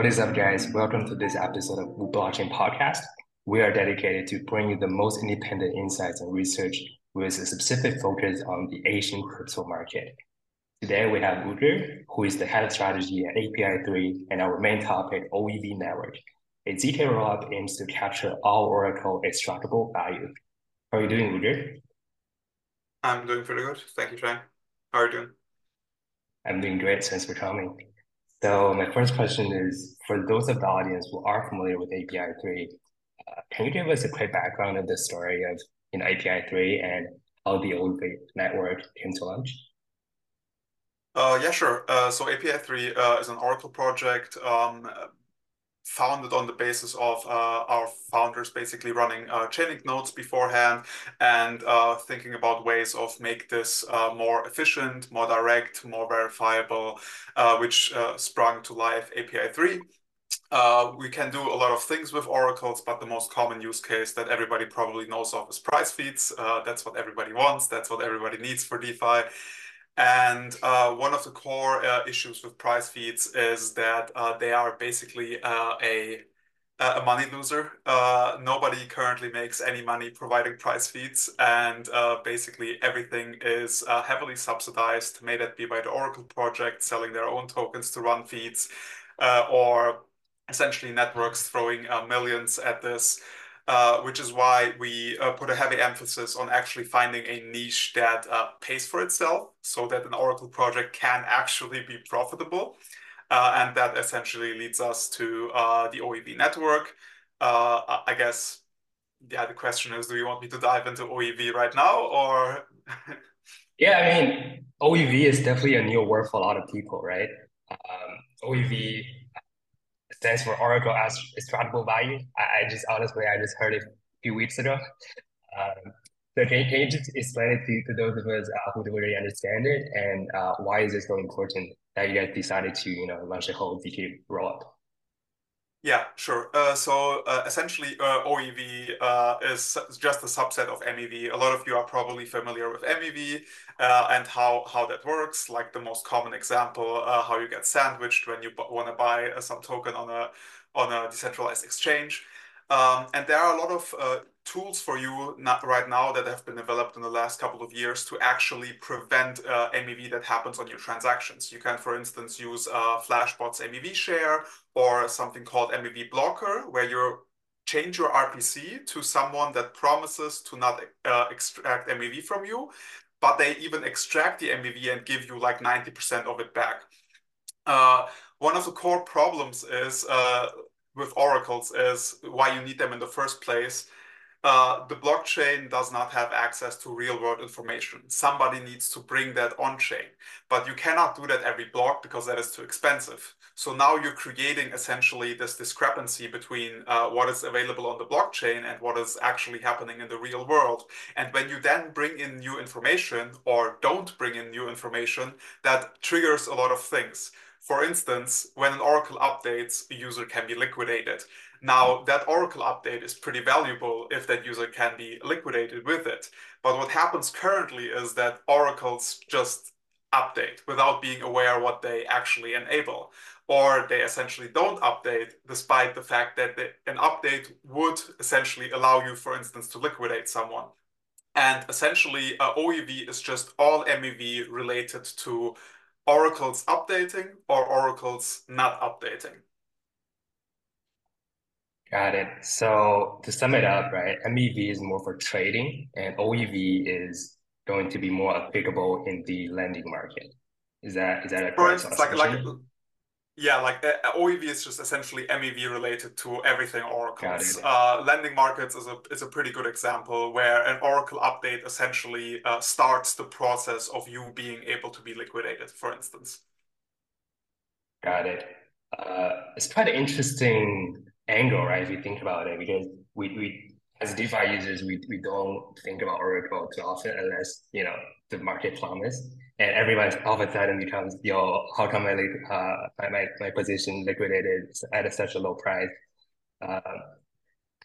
What is up, guys? Welcome to this episode of Blockchain Podcast. We are dedicated to bringing you the most independent insights and research with a specific focus on the Asian crypto market. Today, we have Ugur, who is the head of strategy at API3, and our main topic, OEV network. A ZK rollup aims to capture all Oracle extractable value. How are you doing, Ugur? I'm doing pretty good. Thank you, Shane. How are you doing? I'm doing great. Thanks for coming. So my first question is, for those of the audience who are familiar with API3, uh, can you give us a quick background of the story of know, API3 and how the OEV network came to launch? Uh, yeah, sure. Uh, so API3 uh, is an Oracle project um, founded on the basis of uh, our founders basically running uh, nodes beforehand and uh, thinking about ways of make this uh, more efficient, more direct, more verifiable, uh, which uh, sprung to life API 3. we can do a lot of things with oracles, but the most common use case that everybody probably knows of is price feeds. that's what everybody wants. That's what everybody needs for DeFi. And uh, one of the core uh, issues with price feeds is that uh, they are basically uh, a a money loser. Uh, nobody currently makes any money providing price feeds, and uh, basically everything is heavily subsidized. May that be by the Oracle project selling their own tokens to run feeds, or essentially networks throwing millions at this. Uh, which is why we uh, put a heavy emphasis on actually finding a niche that uh, pays for itself so that an Oracle project can actually be profitable. Uh, and that essentially leads us to uh, the OEV network. I guess, yeah, the question is, do you want me to dive into OEV right now or? yeah, I mean, OEV is definitely a new word for a lot of people, right? Um, OEV stands for Oracle as extractable value. I, I, just honestly, I just heard it a few weeks ago. Um, so can, can you just explain it to, to those of us uh, who don't really understand it and uh, why is it so important that you guys decided to you know launch a whole ZK rollup? Yeah, sure. Uh, so uh, essentially, uh, OEV uh, is just a subset of MEV. A lot of you are probably familiar with MEV uh, and how, how that works. Like the most common example, uh, how you get sandwiched when you want to buy some token on a on a decentralized exchange. Um, and there are a lot of uh, tools for you right now that have been developed in the last couple of years to actually prevent uh, MEV that happens on your transactions. You can, for instance, use uh, Flashbots MEV share or something called MEV blocker, where you change your RPC to someone that promises to not uh, extract MEV from you, but they even extract the MEV and give you like 90% of it back. Uh, one of the core problems is uh, with oracles is why you need them in the first place. Uh, the blockchain does not have access to real world information. Somebody needs to bring that on chain, but you cannot do that every block because that is too expensive. So now you're creating essentially this discrepancy between uh, what is available on the blockchain and what is actually happening in the real world. And when you then bring in new information or don't bring in new information, that triggers a lot of things. For instance, when an Oracle updates, a user can be liquidated. Now, that Oracle update is pretty valuable if that user can be liquidated with it. But what happens currently is that Oracles just update without being aware what they actually enable. Or they essentially don't update despite the fact that the, an update would essentially allow you, for instance, to liquidate someone. And essentially, uh, OEV is just all MEV related to Oracle's updating or Oracle's not updating. Got it. So to sum it up, right, MEV is more for trading and OEV is going to be more applicable in the lending market. Is that is that a correct like, like yeah, like uh, uh OEV is just essentially MEV related to everything Oracle's. Uh, lending markets is a is a pretty good example where an Oracle update essentially uh, starts the process of you being able to be liquidated, for instance. Got it. Uh, it's quite an interesting angle, right? If you think about it, because we, we as DeFi users, we, we don't think about Oracle too often unless you know the market plummets and everyone all of a sudden becomes, yo, how come my uh my my position liquidated at a, such a low price? Um,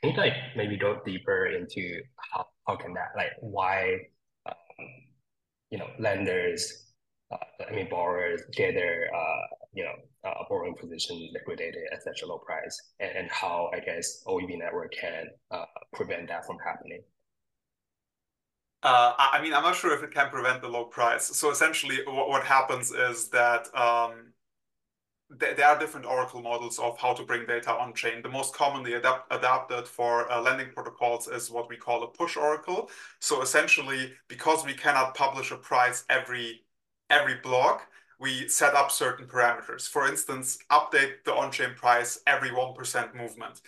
can you like maybe go deeper into how how can that like why um, you know lenders uh, I mean, borrowers get their uh, you know uh, borrowing position liquidated at such a low price, and, and how I guess OEV network can uh, prevent that from happening. Uh, I mean, I'm not sure if it can prevent the low price. So essentially, what, what happens is that um, th there are different Oracle models of how to bring data on chain. The most commonly adapt adapted for uh, lending protocols is what we call a push Oracle. So essentially, because we cannot publish a price every every block, we set up certain parameters. For instance, update the on-chain price every 1% movement.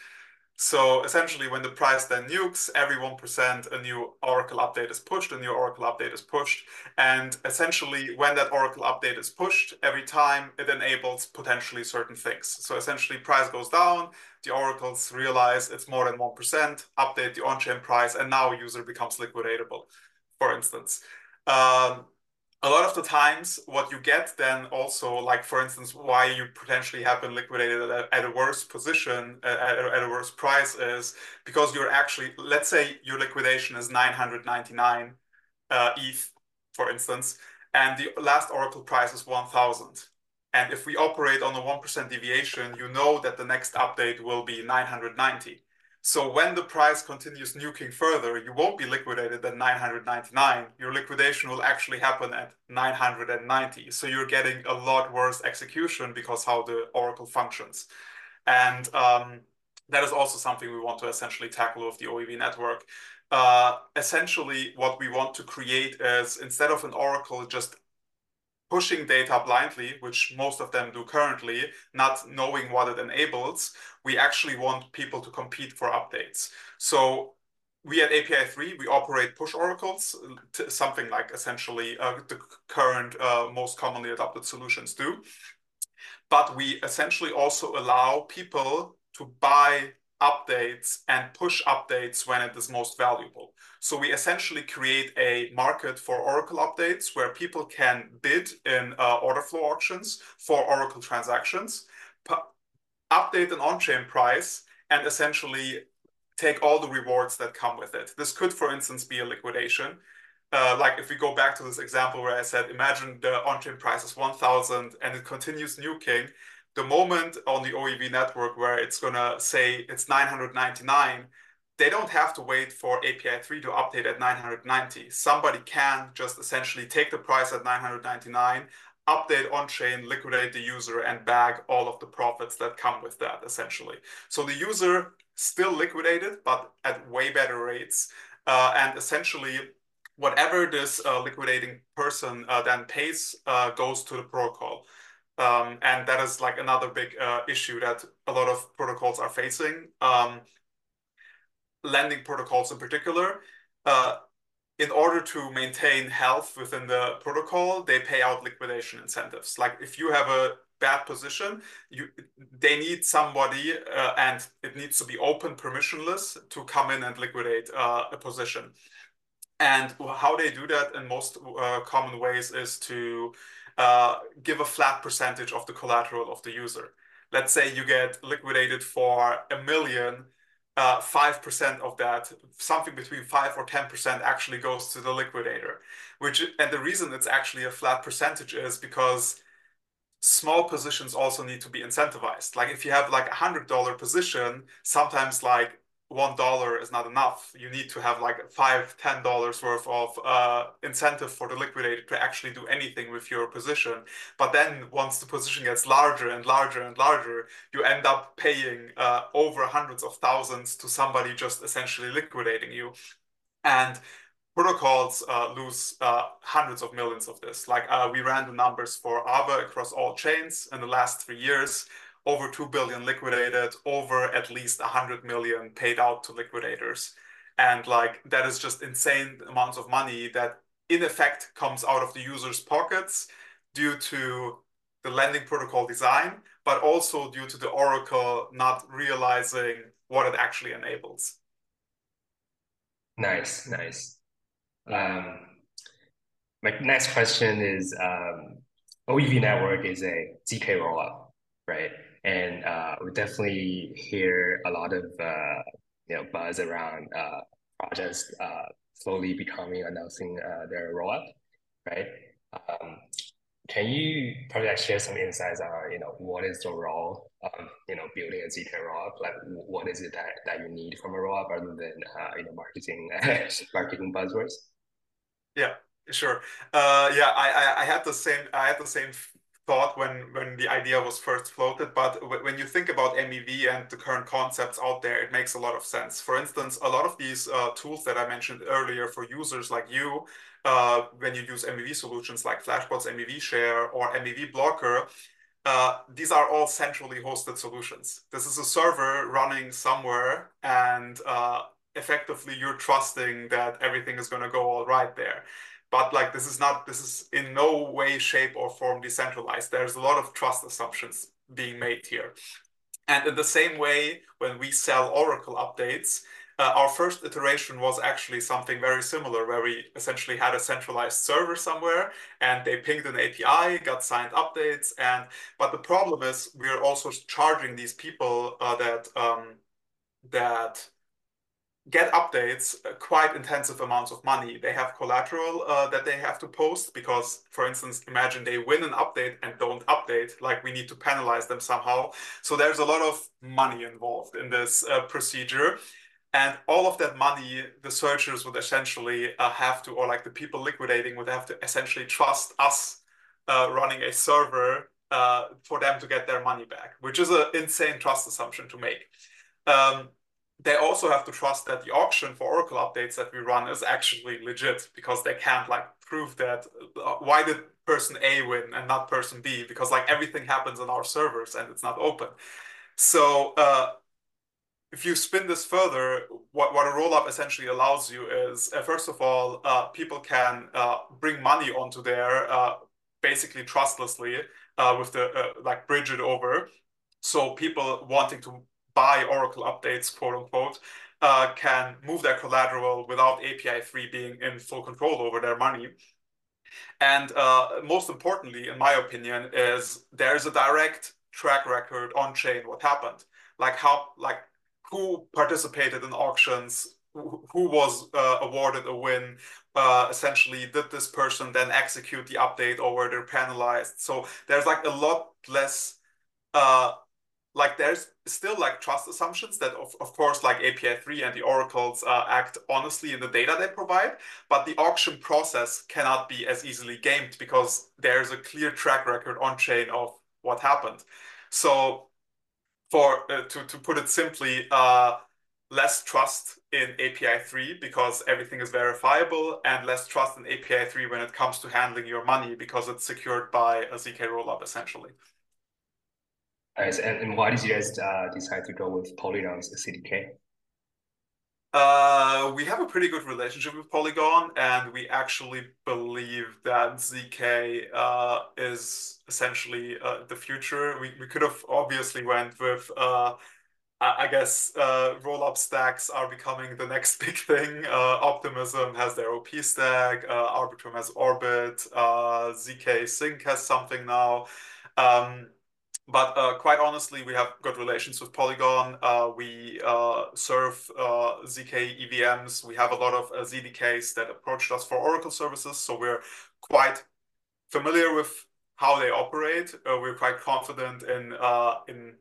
So essentially, when the price then nukes, every 1%, a new Oracle update is pushed, a new Oracle update is pushed. And essentially, when that Oracle update is pushed, every time it enables potentially certain things. So essentially, price goes down, the oracles realize it's more than 1%, update the on-chain price, and now a user becomes liquidatable, for instance. Um, a lot of the times what you get then also like for instance why you potentially have been liquidated at a, at a worse position at, at, a worse price is because you're actually let's say your liquidation is 999 uh, eth for instance and the last oracle price is 1000 and if we operate on a 1% deviation you know that the next update will be 990 so when the price continues nuking further, you won't be liquidated at 999. Your liquidation will actually happen at 990. So you're getting a lot worse execution because how the Oracle functions. And um, that is also something we want to essentially tackle with the OEV network. Uh, essentially, what we want to create is instead of an Oracle just pushing data blindly, which most of them do currently, not knowing what it enables, we actually want people to compete for updates. So we at API3, we operate push oracles, something like essentially uh, the current uh, most commonly adopted solutions do. But we essentially also allow people to buy updates and push updates when it is most valuable. So we essentially create a market for Oracle updates where people can bid in uh, order flow auctions for Oracle transactions, update an on-chain price, and essentially take all the rewards that come with it. This could, for instance, be a liquidation. Uh, like if we go back to this example where I said, imagine the on-chain price is 1,000 and it continues nuking, the moment on the OEV network where it's going to say it's 999, they don't have to wait for API 3 to update at 990. Somebody can just essentially take the price at 999, update on-chain, liquidate the user, and bag all of the profits that come with that, essentially. So the user still liquidated, but at way better rates. Uh, and essentially, whatever this uh, liquidating person uh, then pays uh, goes to the protocol. Um, and that is like another big uh, issue that a lot of protocols are facing. Um, lending protocols in particular, uh, in order to maintain health within the protocol, they pay out liquidation incentives. Like if you have a bad position, you they need somebody, uh, and it needs to be open, permissionless, to come in and liquidate uh, a position. And how they do that in most uh, common ways is to uh, give a flat percentage of the collateral of the user. Let's say you get liquidated for a million, uh, 5% of that, something between 5 or 10% actually goes to the liquidator. Which And the reason it's actually a flat percentage is because small positions also need to be incentivized. Like if you have like a $100 position, sometimes like one dollar is not enough. You need to have like five, ten dollars worth of uh, incentive for the liquidator to actually do anything with your position. But then once the position gets larger and larger and larger, you end up paying uh, over hundreds of thousands to somebody just essentially liquidating you. And protocols uh, lose uh, hundreds of millions of this. Like uh, we ran the numbers for Aave across all chains in the last three years over 2 billion liquidated, over at least 100 million paid out to liquidators. And like that is just insane amounts of money that in effect comes out of the user's pockets due to the lending protocol design, but also due to the Oracle not realizing what it actually enables. Nice, nice. Um, my next question is um, OEV network is a ZK rollup, right? And uh, we definitely hear a lot of uh, you know buzz around uh, projects uh, slowly becoming announcing uh, their rollout, right? Um, can you probably like share some insights on, you know, what is the role of, you know, building a ZK rollup? Like, what is it that, that you need from a rollup other than, uh, you know, marketing, marketing buzzwords? Yeah, sure. Uh, yeah, I, I, I had the same, I had the same thought when when the idea was first floated but when you think about mev and the current concepts out there it makes a lot of sense. For instance a lot of these uh, tools that i mentioned earlier for users like you uh, when you use mev solutions like flashbots mev share or mev blocker uh, these are all centrally hosted solutions. This is a server running somewhere and uh, effectively you're trusting that everything is going to go all right there but like this is not this is in no way shape or form decentralized. There's a lot of trust assumptions being made here. And in the same way when we sell oracle updates uh, our first iteration was actually something very similar where we essentially had a centralized server somewhere and they pinged an api got signed updates and but the problem is we're also charging these people uh, that um, that get updates uh, quite intensive amounts of money. They have collateral uh, that they have to post because, for instance, imagine they win an update and don't update, like we need to penalize them somehow. So there's a lot of money involved in this uh, procedure. And all of that money, the searchers would essentially uh, have to, or like the people liquidating would have to essentially trust us uh, running a server uh, for them to get their money back, which is an insane trust assumption to make. Um, they also have to trust that the auction for Oracle updates that we run is actually legit because they can't like prove that uh, why did person A win and not person B because like everything happens on our servers and it's not open. So uh, if you spin this further, what, what a rollup essentially allows you is, uh, first of all, uh, people can uh, bring money onto there uh, basically trustlessly with the, like bridge it over. So people wanting to buy Oracle updates, quote unquote, uh, can move their collateral without API 3 being in full control over their money. And uh, most importantly, in my opinion, is there's a direct track record on chain what happened. Like how, like who participated in auctions, who was uh, awarded a win, uh, essentially did this person then execute the update or were they penalized? So there's like a lot less uh, like there's still like trust assumptions that of, of course like API3 and the oracles uh, act honestly in the data they provide, but the auction process cannot be as easily gamed because there's a clear track record on chain of what happened. So for uh, to, to put it simply, uh, less trust in API3 because everything is verifiable and less trust in API3 when it comes to handling your money because it's secured by a ZK rollup essentially. Nice. And, and why did you guys uh, decide to go with Polygon's CDK? Uh, we have a pretty good relationship with Polygon, and we actually believe that ZK uh, is essentially uh, the future. We, we could have obviously went with, uh, I, guess, uh, roll-up stacks are becoming the next big thing. Uh, Optimism has their OP stack, Arbitrum has Orbit, ZK Sync has something now. Um, but uh, quite honestly, we have good relations with Polygon. Uh, we uh, serve uh, ZK EVMs. We have a lot of uh, CDKs that approached us for Oracle services, so we're quite familiar with how they operate. Uh, we're quite confident in in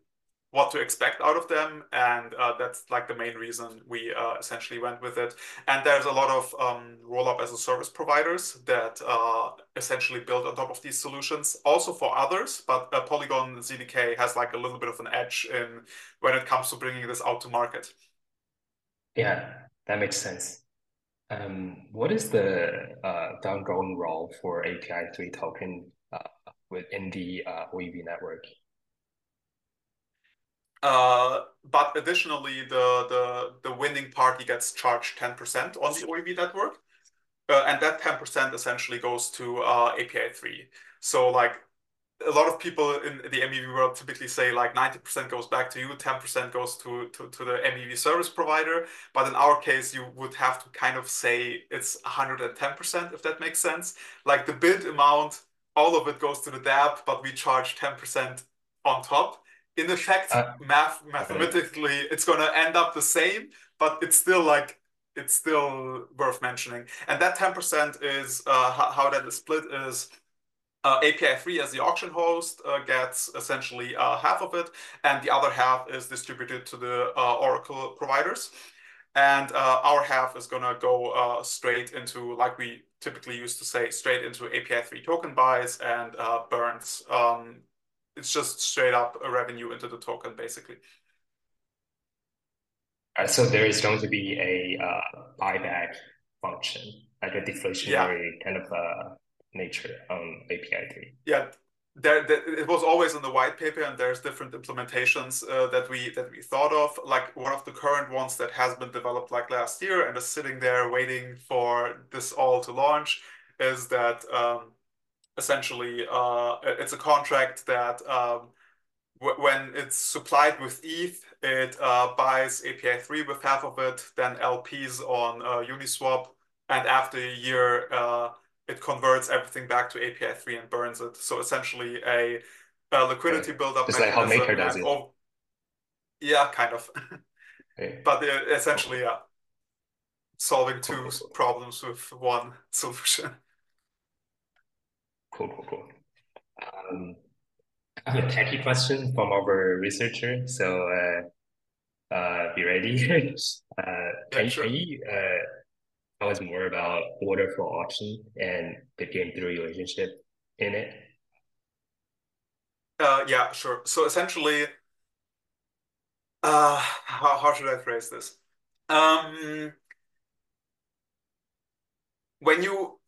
what to expect out of them. And uh, that's like the main reason we uh, essentially went with it. And there's a lot of um, roll-up as a service providers that uh, essentially build on top of these solutions. Also for others, but uh, Polygon CDK has like a little bit of an edge in when it comes to bringing this out to market. Yeah, that makes sense. Um, what is the uh, ongoing role for API 3 token uh, within the OEV network? Uh, but additionally, the, the, the winning party gets charged 10% on the OEV network. Uh, and that 10% essentially goes to uh, API 3. So like a lot of people in the MEV world typically say like 90% goes back to you, 10% goes to, to, to the MEV service provider. But in our case, you would have to kind of say it's 110%, if that makes sense. Like the bid amount, all of it goes to the dApp, but we charge 10% on top in effect, uh, math mathematically, okay. it's going to end up the same, but it's still like it's still worth mentioning. And that ten percent is uh, how, that is split is Uh, API3 as the auction host uh, gets essentially uh, half of it, and the other half is distributed to the uh, Oracle providers. And uh, our half is going to go uh, straight into, like we typically used to say, straight into API3 token buys and burns. Um, it's just straight up a revenue into the token, basically. so there is going to be a buyback function, like a deflationary yeah. kind of nature on API 3. Yeah, there, there, it was always in the white paper, and there's different implementations uh, that we that we thought of. Like one of the current ones that has been developed like last year and is sitting there waiting for this all to launch is that um, essentially uh, it's a contract that um, when it's supplied with ETH, it uh, buys API 3 with half of it, then LPs on uh, Uniswap, and after a year uh, it converts everything back to API 3 and burns it. So essentially a, a liquidity right. buildup. Just like how Maker does it. Yeah, kind of. But uh, essentially, yeah, solving two problems with one solution. Cool, cool, cool. Um, I have a techie question from our researcher. So uh, uh, be ready. uh, yeah, can, sure. can you uh, tell us more about order flow auction and the game theory relationship in it? Uh, yeah, sure. So essentially, uh, how, how should I phrase this? Um, when you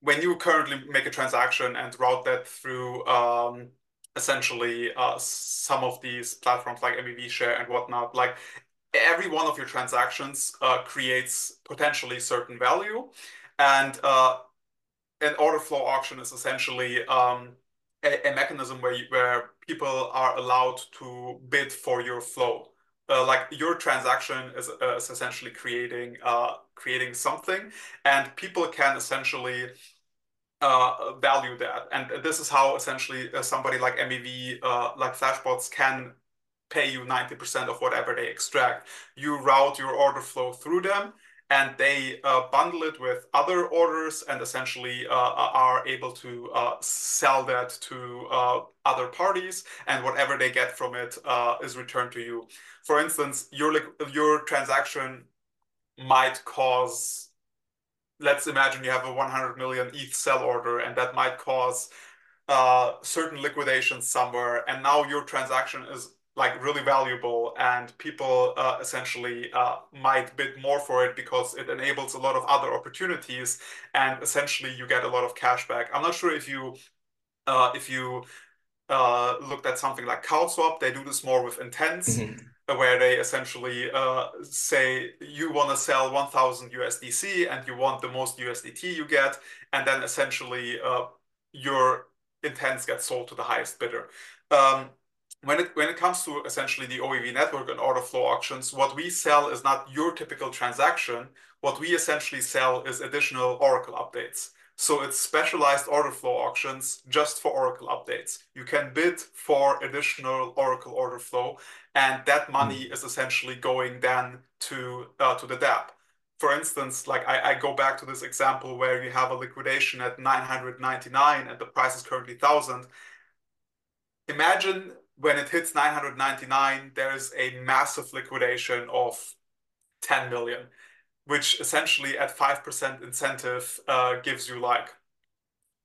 when you currently make a transaction and route that through um, essentially uh, some of these platforms like MEV Share and whatnot, like every one of your transactions uh, creates potentially certain value. And uh, an order flow auction is essentially um, a, a, mechanism where, you, where people are allowed to bid for your flow. Uh, like your transaction is, uh, is essentially creating uh, creating something, and people can essentially uh, value that. And this is how essentially somebody like MEV, like Flashbots, can pay you 90% of whatever they extract. You route your order flow through them and they uh, bundle it with other orders and essentially uh, are able to uh, sell that to uh, other parties and whatever they get from it uh, is returned to you. For instance, your, your transaction might cause, let's imagine you have a 100 million ETH sell order and that might cause uh, certain liquidations somewhere and now your transaction is like really valuable and people uh, essentially uh, might bid more for it because it enables a lot of other opportunities and essentially you get a lot of cash back. I'm not sure if you uh, if you uh, looked at something like CowSwap, they do this more with intents. Mm -hmm where they essentially uh, say you want to sell 1000 USDC and you want the most USDT you get, and then essentially uh, your intents get sold to the highest bidder. Um, when it when it comes to essentially the OEV network and order flow auctions, what we sell is not your typical transaction. What we essentially sell is additional Oracle updates. So it's specialized order flow auctions just for Oracle updates. You can bid for additional Oracle order flow, and that money mm. is essentially going then to uh, to the dApp. For instance, like I, I go back to this example where you have a liquidation at 999 and the price is currently 1000. Imagine when it hits 999, there's a massive liquidation of 10 million, which essentially at 5% incentive uh, gives you like,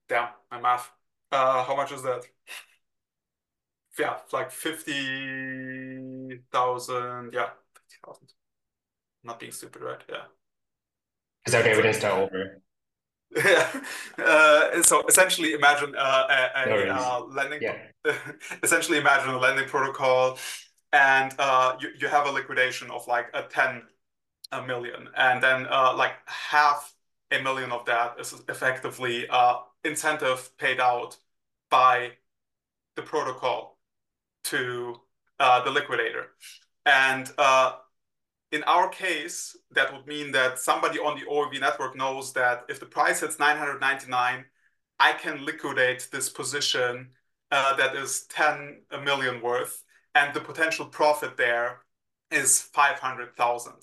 damn, my math. Uh, how much is that? Yeah, like 50,000. Yeah, 50,000. Not being stupid, right? Yeah. Is that evidence to over? Yeah. Uh, so essentially, imagine uh, a, a uh, lending. Yeah. essentially, imagine a lending protocol, and uh, you you have a liquidation of like a ten a million, and then uh, like half a million of that is effectively uh, incentive paid out by the protocol to uh, the liquidator, and uh, in our case, that would mean that somebody on the OEV network knows that if the price hits 999, I can liquidate this position uh, that is 10 million worth, and the potential profit there is 500,000.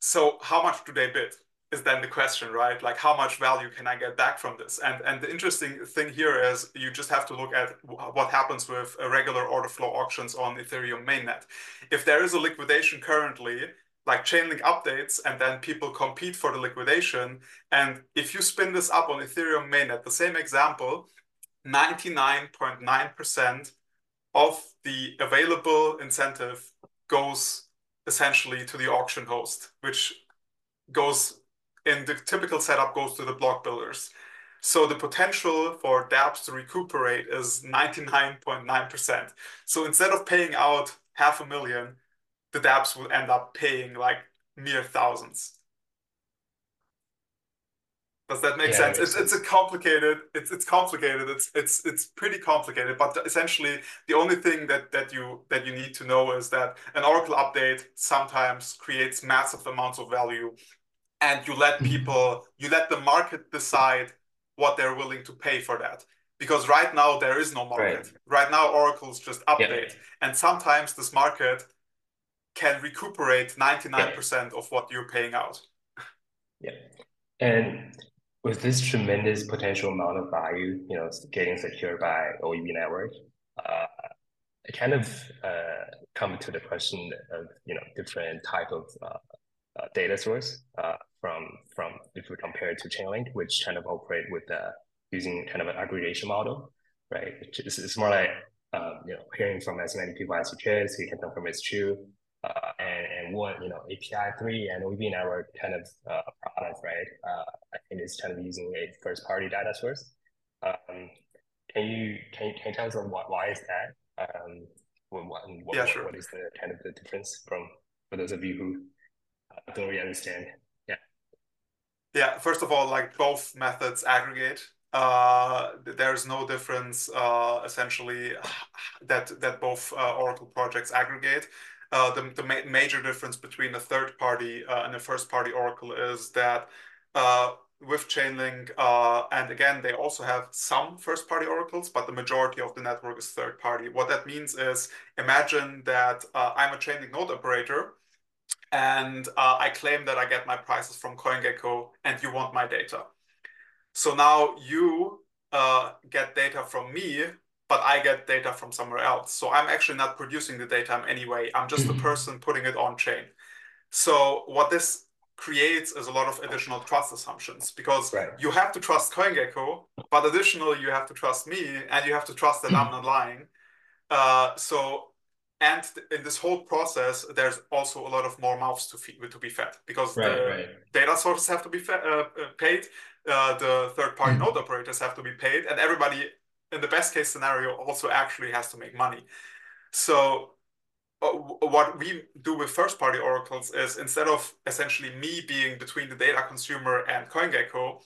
So how much do they bid? Is then the question, right? Like how much value can I get back from this? And and the interesting thing here is you just have to look at what happens with a regular order flow auctions on Ethereum mainnet. If there is a liquidation currently, like Chainlink updates, and then people compete for the liquidation, and if you spin this up on Ethereum mainnet, the same example, 99.9% of the available incentive goes essentially to the auction host, which goes in the typical setup goes to the block builders. So the potential for dApps to recuperate is 99.9%. So instead of paying out half a million, the dApps will end up paying like mere thousands. Does that make yeah, sense? It's sense. it's a complicated. It's it's complicated. It's it's it's pretty complicated. But essentially, the only thing that that you that you need to know is that an Oracle update sometimes creates massive amounts of value and you let mm-hmm. people you let the market decide what they're willing to pay for that because right now there is no market right, right now oracles just update yeah. and sometimes this market can recuperate 99% yeah. of what you're paying out yeah and with this tremendous potential amount of value you know getting secured by OEV network uh, it kind of uh, come to the question of you know different type of uh, uh, data source uh, if we compare it to Chainlink, which kind of operate with uh, using kind of an aggregation model, right? It's, it's more like um, you know hearing from as many people as you can, so you can confirm it's true. Uh, and, and one, you know, API three and OEV network kind of uh, product, right? Uh, I think it's kind of using a first party data source. Um, can you can you, can you tell us why, why is that? Um, what, what, yeah, sure. what is the kind of the difference from for those of you who don't really understand. Yeah. First of all, like both methods aggregate. Uh, there's no difference uh, essentially that that both uh, Oracle projects aggregate. Uh, the the ma major difference between a third party uh, and a first party Oracle is that uh, with Chainlink, and again, they also have some first party oracles, but the majority of the network is third party. What that means is imagine that I'm a Chainlink node operator and uh, I claim that I get my prices from CoinGecko and you want my data. So now you uh, get data from me, but I get data from somewhere else. So I'm actually not producing the data in any way. I'm just the mm-hmm. person putting it on chain. So what this creates is a lot of additional trust assumptions because right. you have to trust CoinGecko, but additionally you have to trust me and you have to trust that I'm not lying. Uh, so and in this whole process there's also a lot of more mouths to feed to be fed because right, the right. data sources have to be fed, uh, uh, paid uh, the third party mm-hmm. node operators have to be paid and everybody in the best case scenario also actually has to make money so uh, what we do with first party oracles is instead of essentially me being between the data consumer and CoinGecko,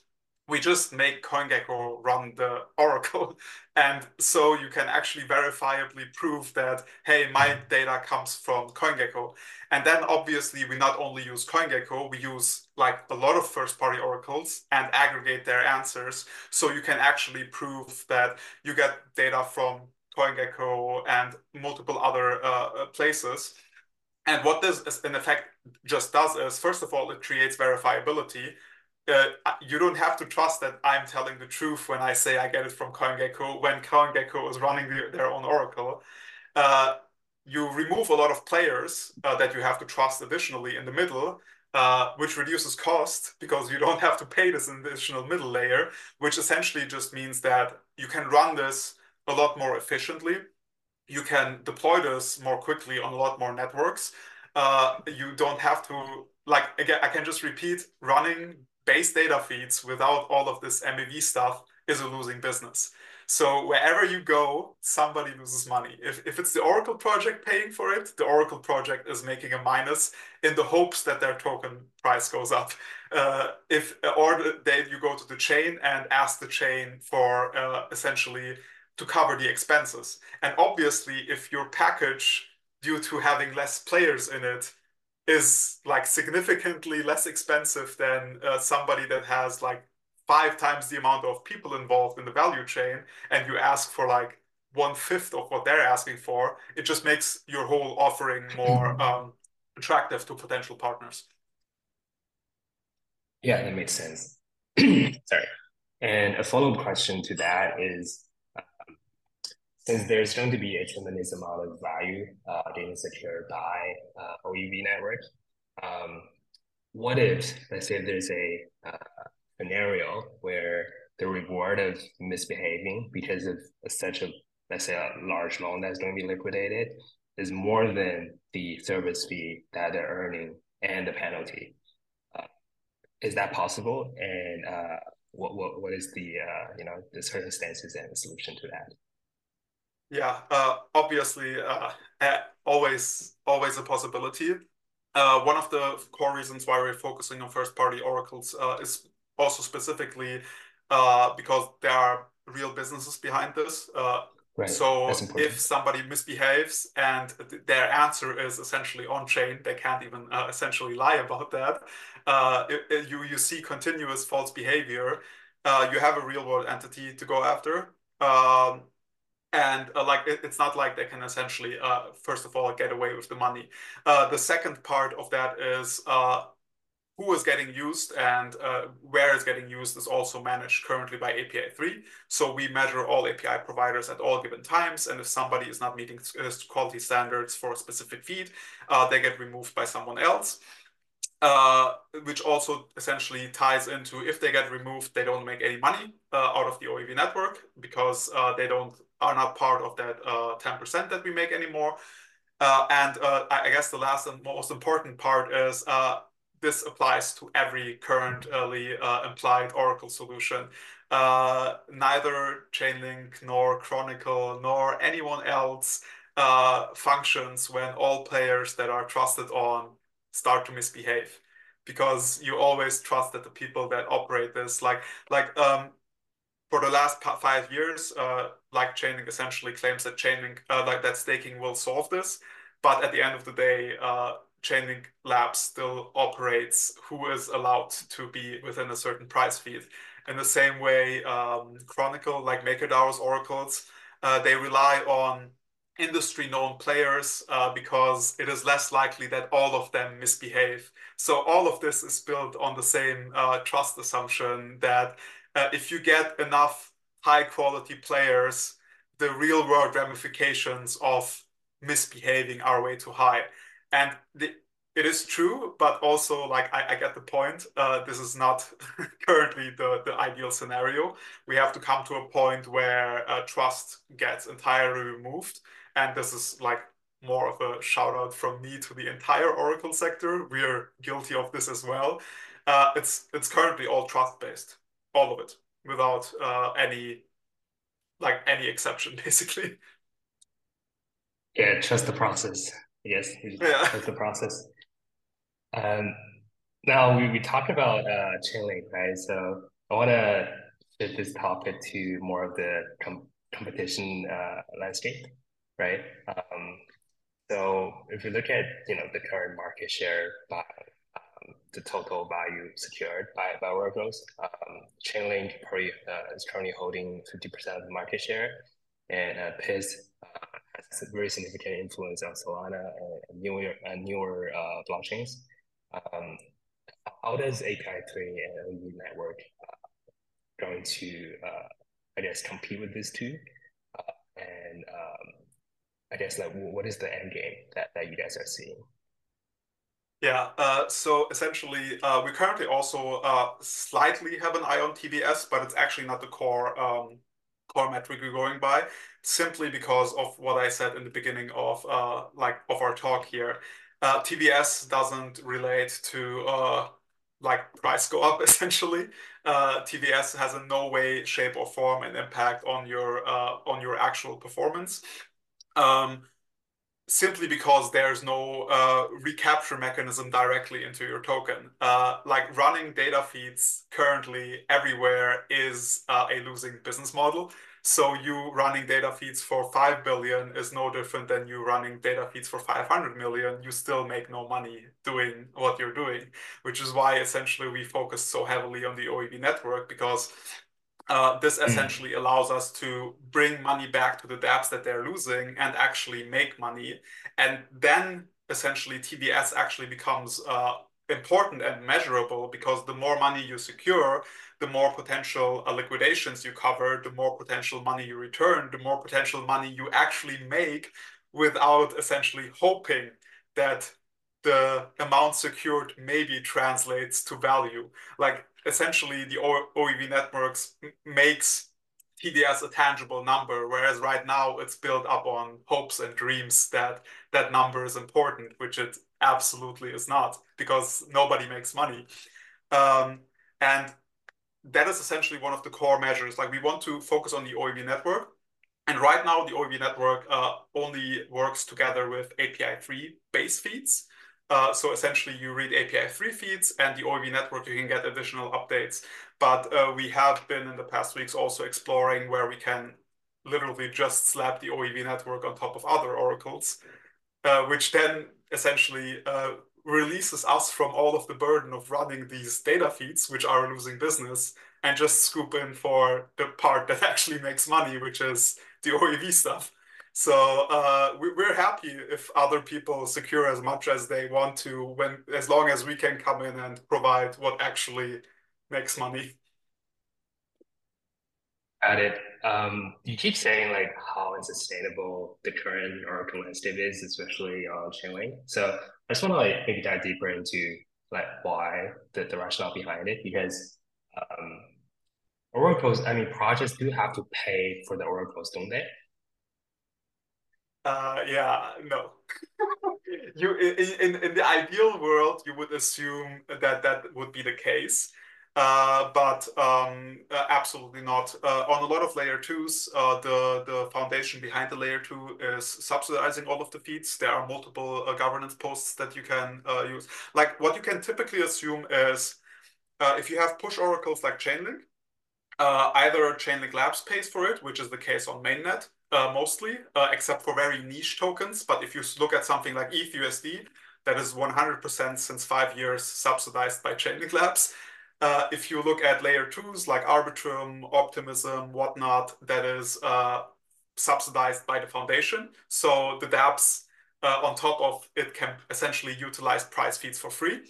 we just make CoinGecko run the Oracle. And so you can actually verifiably prove that, hey, my data comes from CoinGecko. And then obviously we not only use CoinGecko, we use like a lot of first party oracles and aggregate their answers. So you can actually prove that you get data from CoinGecko and multiple other uh, places. And what this in effect just does is, first of all, it creates verifiability uh, you don't have to trust that I'm telling the truth when I say I get it from CoinGecko when CoinGecko is running the, their own Oracle. Uh, you remove a lot of players uh, that you have to trust additionally in the middle, uh, which reduces cost because you don't have to pay this additional middle layer, which essentially just means that you can run this a lot more efficiently. You can deploy this more quickly on a lot more networks. Uh, you don't have to like again. I can just repeat: running base data feeds without all of this MEV stuff is a losing business. So wherever you go, somebody loses money. If, if it's the Oracle project paying for it, the Oracle project is making a minus in the hopes that their token price goes up. Uh, if or you go to the chain and ask the chain for uh, essentially to cover the expenses. And obviously, if your package, due to having less players in it, is like significantly less expensive than uh, somebody that has like five times the amount of people involved in the value chain and you ask for like one fifth of what they're asking for it just makes your whole offering more um, attractive to potential partners Yeah, that makes sense. Sorry. And a follow-up question to that is, since there's going to be a tremendous amount of value uh, being secured by uh, OEV network, um, what if, let's say there's a uh, scenario where the reward of misbehaving because of such a, let's say, a large loan that's going to be liquidated is more than the service fee that they're earning and the penalty. Uh, is that possible? And uh, what, what what is the uh, you know the circumstances and the solution to that? Yeah, uh, obviously, uh, always always a possibility. Uh, one of the core reasons why we're focusing on first-party oracles uh, is also specifically uh, because there are real businesses behind this. Uh, Right. So if somebody misbehaves and th their answer is essentially on chain, they can't even uh, essentially lie about that. Uh, it, it, you you see continuous false behavior. Uh, you have a real world entity to go after. Um, and uh, like it, it's not like they can essentially uh, first of all get away with the money. Uh, the second part of that is who is getting used and uh, where is getting used is also managed currently by API 3. So we measure all API providers at all given times. And if somebody is not meeting uh, quality standards for a specific feed, uh, they get removed by someone else. Uh, which also essentially ties into if they get removed, they don't make any money uh, out of the OEV network because uh, they don't are not part of that 10% that we make anymore. and I guess the last and most important part is this applies to every currently uh, implied Oracle solution. Uh, neither Chainlink nor Chronicle nor anyone else uh, functions when all players that are trusted on start to misbehave because you always trust that the people that operate this like like um, for the last five years uh, like Chainlink essentially claims that Chainlink uh, like that staking will solve this but at the end of the day uh, Chainlink Labs still operates who is allowed to be within a certain price feed. In the same way, um, Chronicle, like MakerDAO's oracles, uh, they rely on industry known players uh, because it is less likely that all of them misbehave. So all of this is built on the same uh, trust assumption that uh, if you get enough high quality players, the real world ramifications of misbehaving are way too high and the, it is true, but also like I, I get the point. Uh, this is not currently the, the ideal scenario. We have to come to a point where uh, trust gets entirely removed, and this is like more of a shout out from me to the entire Oracle sector. We're guilty of this as well. Uh, it's it's currently all trust based, all of it, without uh, any like any exception, basically. Yeah, trust the process. Yes, yeah. that's the process. Um, now we, we talked about uh, Chainlink, right? So I want to shift this topic to more of the com competition uh, landscape, right? Um, so if you look at you know the current market share by um, the total value secured by by workloads, um, Chainlink probably uh, is currently holding fifty percent of the market share, and uh, Pyth uh, has a very significant influence on Solana and newer and newer uh, blockchains. Um, how does API three and OEV network uh, going to uh, I guess compete with these two? Uh, and um, I guess like what is the end game that, that you guys are seeing? Yeah, uh, so essentially, uh, we currently also uh, slightly have an eye on TVS, but it's actually not the core um, core metric we're going by simply because of what I said in the beginning of uh, like of our talk here. Uh, TVS doesn't relate to uh, like price go up essentially. Uh, TVS has in no way, shape, or form an impact on your uh, on your actual performance. Um, simply because there's no uh, recapture mechanism directly into your token. Uh, like running data feeds currently everywhere is uh, a losing business model. So you running data feeds for 5 billion is no different than you running data feeds for 500 million. You still make no money doing what you're doing, which is why essentially we focus so heavily on the OEV network because uh, this hmm. essentially allows us to bring money back to the dApps that they're losing and actually make money. And then essentially TVS actually becomes uh, important and measurable because the more money you secure, the more potential uh, liquidations you cover, the more potential money you return, the more potential money you actually make without essentially hoping that the amount secured maybe translates to value. Like essentially the OEV networks makes TVS a tangible number, whereas right now it's built up on hopes and dreams that that number is important, which it absolutely is not because nobody makes money. Um, and that is essentially one of the core measures. Like we want to focus on the OEV network. And right now, the OEV network uh, only works together with API 3 base feeds. Uh, so essentially, you read API 3 feeds, and the OEV network, you can get additional updates. But uh, we have been in the past weeks also exploring where we can literally just slap the OEV network on top of other oracles, uh, which then essentially uh, releases us from all of the burden of running these data feeds, which are losing business, and just scoop in for the part that actually makes money, which is the OEV stuff. So uh, we, are happy if other people secure as much as they want to, when as long as we can come in and provide what actually makes money. Got it. Um, you keep saying like how unsustainable the current Oracle landscape is, especially on Chainlink. So I just want to like maybe dive deeper into like why the, the rationale behind it because um, oracles, I mean projects do have to pay for the oracles, don't they? Uh, yeah, no. you in, in in the ideal world, you would assume that that would be the case. Uh, but um, uh, absolutely not. Uh, on a lot of layer twos, uh, the, the foundation behind the layer two is subsidizing all of the feeds. There are multiple governance posts that you can use. Like what you can typically assume is if you have push oracles like Chainlink, either Chainlink Labs pays for it, which is the case on mainnet mostly, except for very niche tokens. But if you look at something like ETHUSD, that is 100% since five years subsidized by Chainlink Labs. Uh, if you look at layer twos like Arbitrum, Optimism, whatnot, that is uh, subsidized by the foundation. So the dApps uh, on top of it can essentially utilize price feeds for free.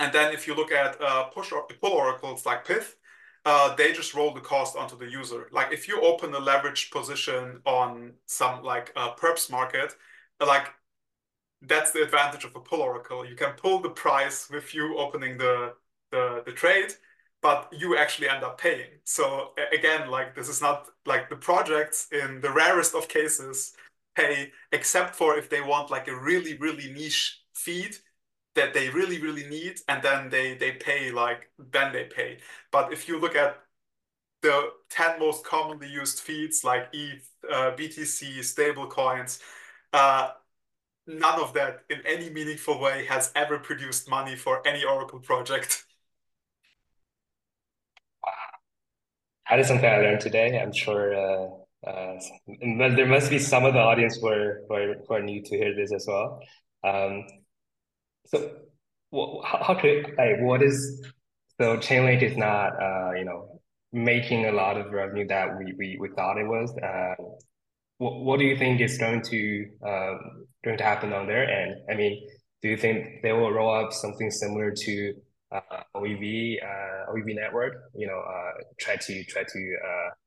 And then if you look at uh, push or pull oracles like Pyth, uh, they just roll the cost onto the user. Like if you open a leveraged position on some like perps market, like that's the advantage of a pull oracle. You can pull the price with you opening the the, the trade, but you actually end up paying. So again, like this is not like the projects in the rarest of cases pay, except for if they want like a really, really niche feed that they really, really need, and then they they pay like then they pay. But if you look at the 10 most commonly used feeds like ETH, uh, BTC, stablecoins, uh, none of that in any meaningful way has ever produced money for any Oracle project. That is something I learned today. I'm sure uh, uh, there must be some of the audience who are, who are, who are new to hear this as well. Um, so how, how could, like, what is, so Chainlink is not, uh, you know, making a lot of revenue that we, we, we thought it was. Uh, what, what do you think is going to, um, going to happen on there? And I mean, do you think they will roll up something similar to uh, OEV uh, OEV network, you know, uh, try to try to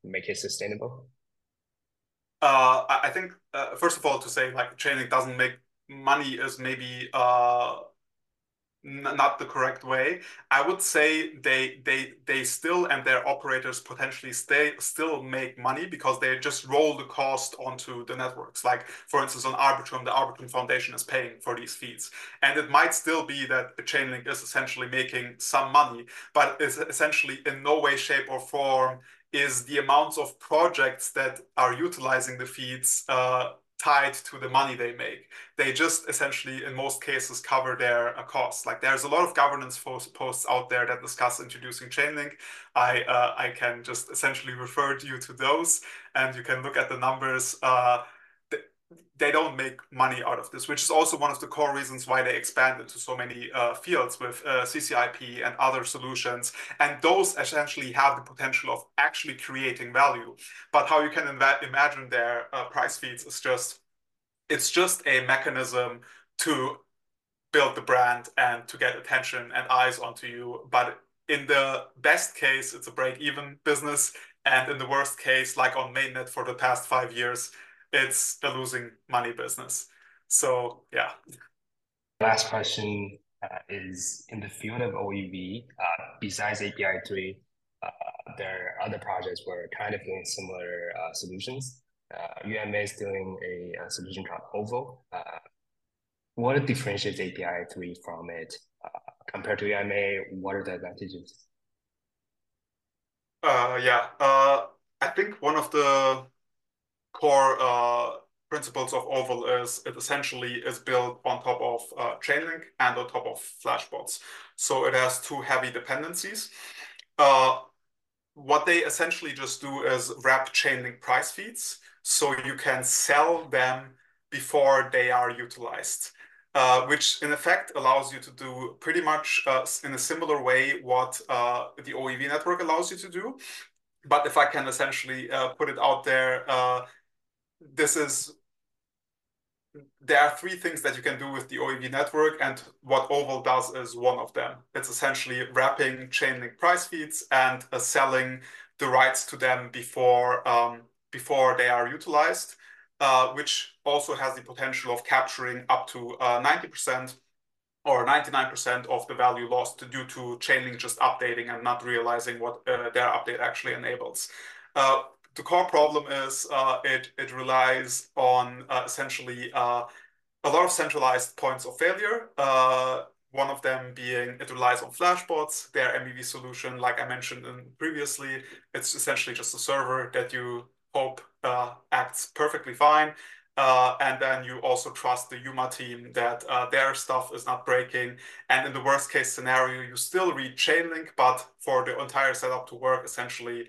make it sustainable? I think first of all to say like Chainlink doesn't make money is maybe not the correct way. I would say they they they still and their operators potentially stay still make money because they just roll the cost onto the networks. Like for instance, on Arbitrum, the Arbitrum Foundation is paying for these fees, and it might still be that Chainlink is essentially making some money, but it's essentially in no way, shape, or form is the amounts of projects that are utilizing the feeds uh, tied to the money they make. They just essentially, in most cases, cover their uh, costs. Like there's a lot of governance posts out there that discuss introducing Chainlink. I uh, I can just essentially refer you to those, and you can look at the numbers. Uh, they don't make money out of this, which is also one of the core reasons why they expand into so many uh, fields with uh, CCIP and other solutions. And those essentially have the potential of actually creating value. But how you can imagine their uh, price feeds is just, it's just a mechanism to build the brand and to get attention and eyes onto you. But in the best case, it's a break-even business, and in the worst case, like on mainnet for the past five years, it's the losing money business. So yeah. Last question uh, is in the field of OEV, uh, besides API 3, uh, there are other projects where we're kind of doing similar uh, solutions. UMA uh, is doing a, a, solution called Oval. Uh, what differentiates API 3 from it compared to UMA? What are the advantages? yeah, I think one of the core principles of Oval is it essentially is built on top of uh, Chainlink and on top of Flashbots. So it has two heavy dependencies. Uh, what they essentially just do is wrap Chainlink price feeds so you can sell them before they are utilized. Uh, which in effect allows you to do pretty much uh, in a similar way what uh, the OEV network allows you to do. But if I can essentially uh, put it out there, uh, this is there are three things that you can do with the OEV network, and what Oval does is one of them. It's essentially wrapping Chainlink price feeds and uh, selling the rights to them before um, before they are utilized, uh, which also has the potential of capturing up to uh, 90% or 99% of the value lost due to Chainlink just updating and not realizing what uh, their update actually enables. The core problem is uh, it, it relies on uh, essentially uh, a lot of centralized points of failure. Uh, one of them being it relies on flashbots, their MEV solution, like I mentioned previously, it's essentially just a server that you hope uh, acts perfectly fine. Uh, and then you also trust the UMA team that their stuff is not breaking. And in the worst case scenario, you still read Chainlink, but for the entire setup to work, essentially,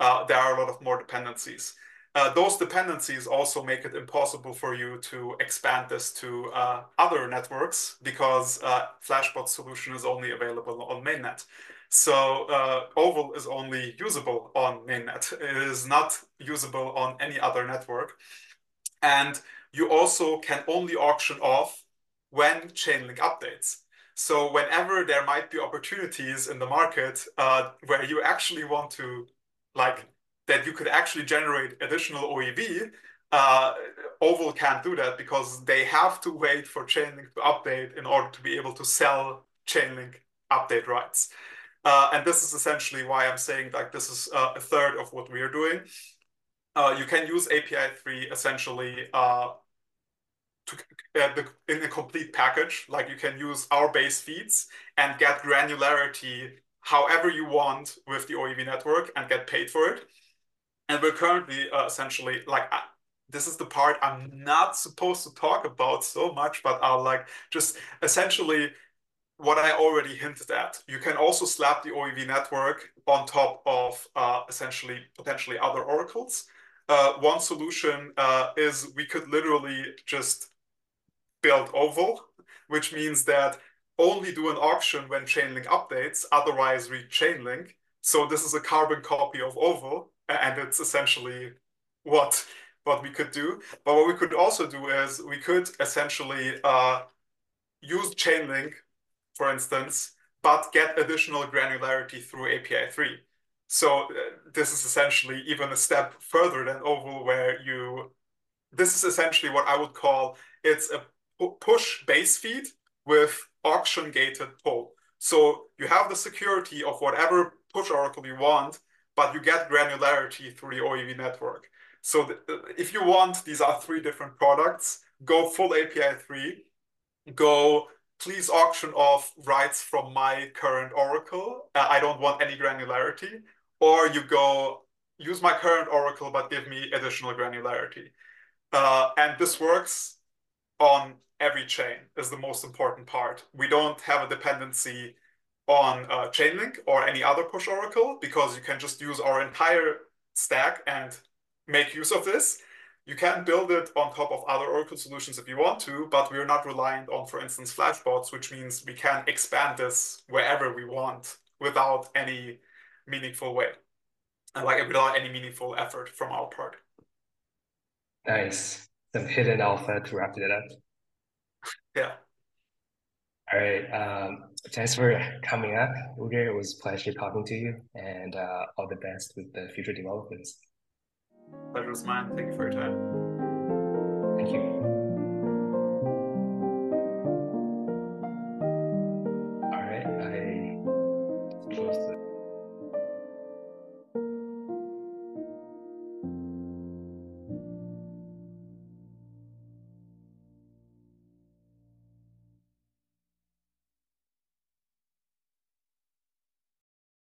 uh, there are a lot of more dependencies. Uh, those dependencies also make it impossible for you to expand this to uh, other networks because uh, Flashbot solution is only available on mainnet. So uh, Oval is only usable on mainnet. It is not usable on any other network. And you also can only auction off when Chainlink updates. So whenever there might be opportunities in the market uh, where you actually want to like that you could actually generate additional OEV, uh, Oval can't do that because they have to wait for Chainlink to update in order to be able to sell Chainlink update rights. Uh, and this is essentially why I'm saying like this is uh, a third of what we are doing. Uh, you can use API 3 essentially uh, to, uh, in a complete package. Like you can use our base feeds and get granularity however you want with the OEV network and get paid for it. And we're currently uh, essentially like, uh, this is the part I'm not supposed to talk about so much, but I'll like just essentially what I already hinted at. You can also slap the OEV network on top of uh, essentially potentially other oracles. Uh, one solution uh, is we could literally just build Oval, which means that only do an auction when Chainlink updates, otherwise read Chainlink. So this is a carbon copy of Oval, and it's essentially what what we could do. But what we could also do is we could essentially uh, use Chainlink, for instance, but get additional granularity through API 3. So uh, this is essentially even a step further than Oval, where you, this is essentially what I would call, it's a push base feed with auction gated pull. So you have the security of whatever push oracle you want, but you get granularity through the OEV network. So the, if you want, these are three different products, go full API 3, go please auction off rights from my current oracle. Uh, I don't want any granularity. Or you go use my current oracle, but give me additional granularity. Uh, and this works on every chain is the most important part. We don't have a dependency on uh, Chainlink or any other push oracle because you can just use our entire stack and make use of this. You can build it on top of other Oracle solutions if you want to, but we're not reliant on, for instance, flashbots, which means we can expand this wherever we want without any meaningful way, and like without any meaningful effort from our part. Nice. Some hidden alpha to wrap it up. Yeah. All right. Um, thanks for coming up, Uge. It was a pleasure talking to you, and uh, all the best with the future developments. Pleasure was mine. Thank you for your time.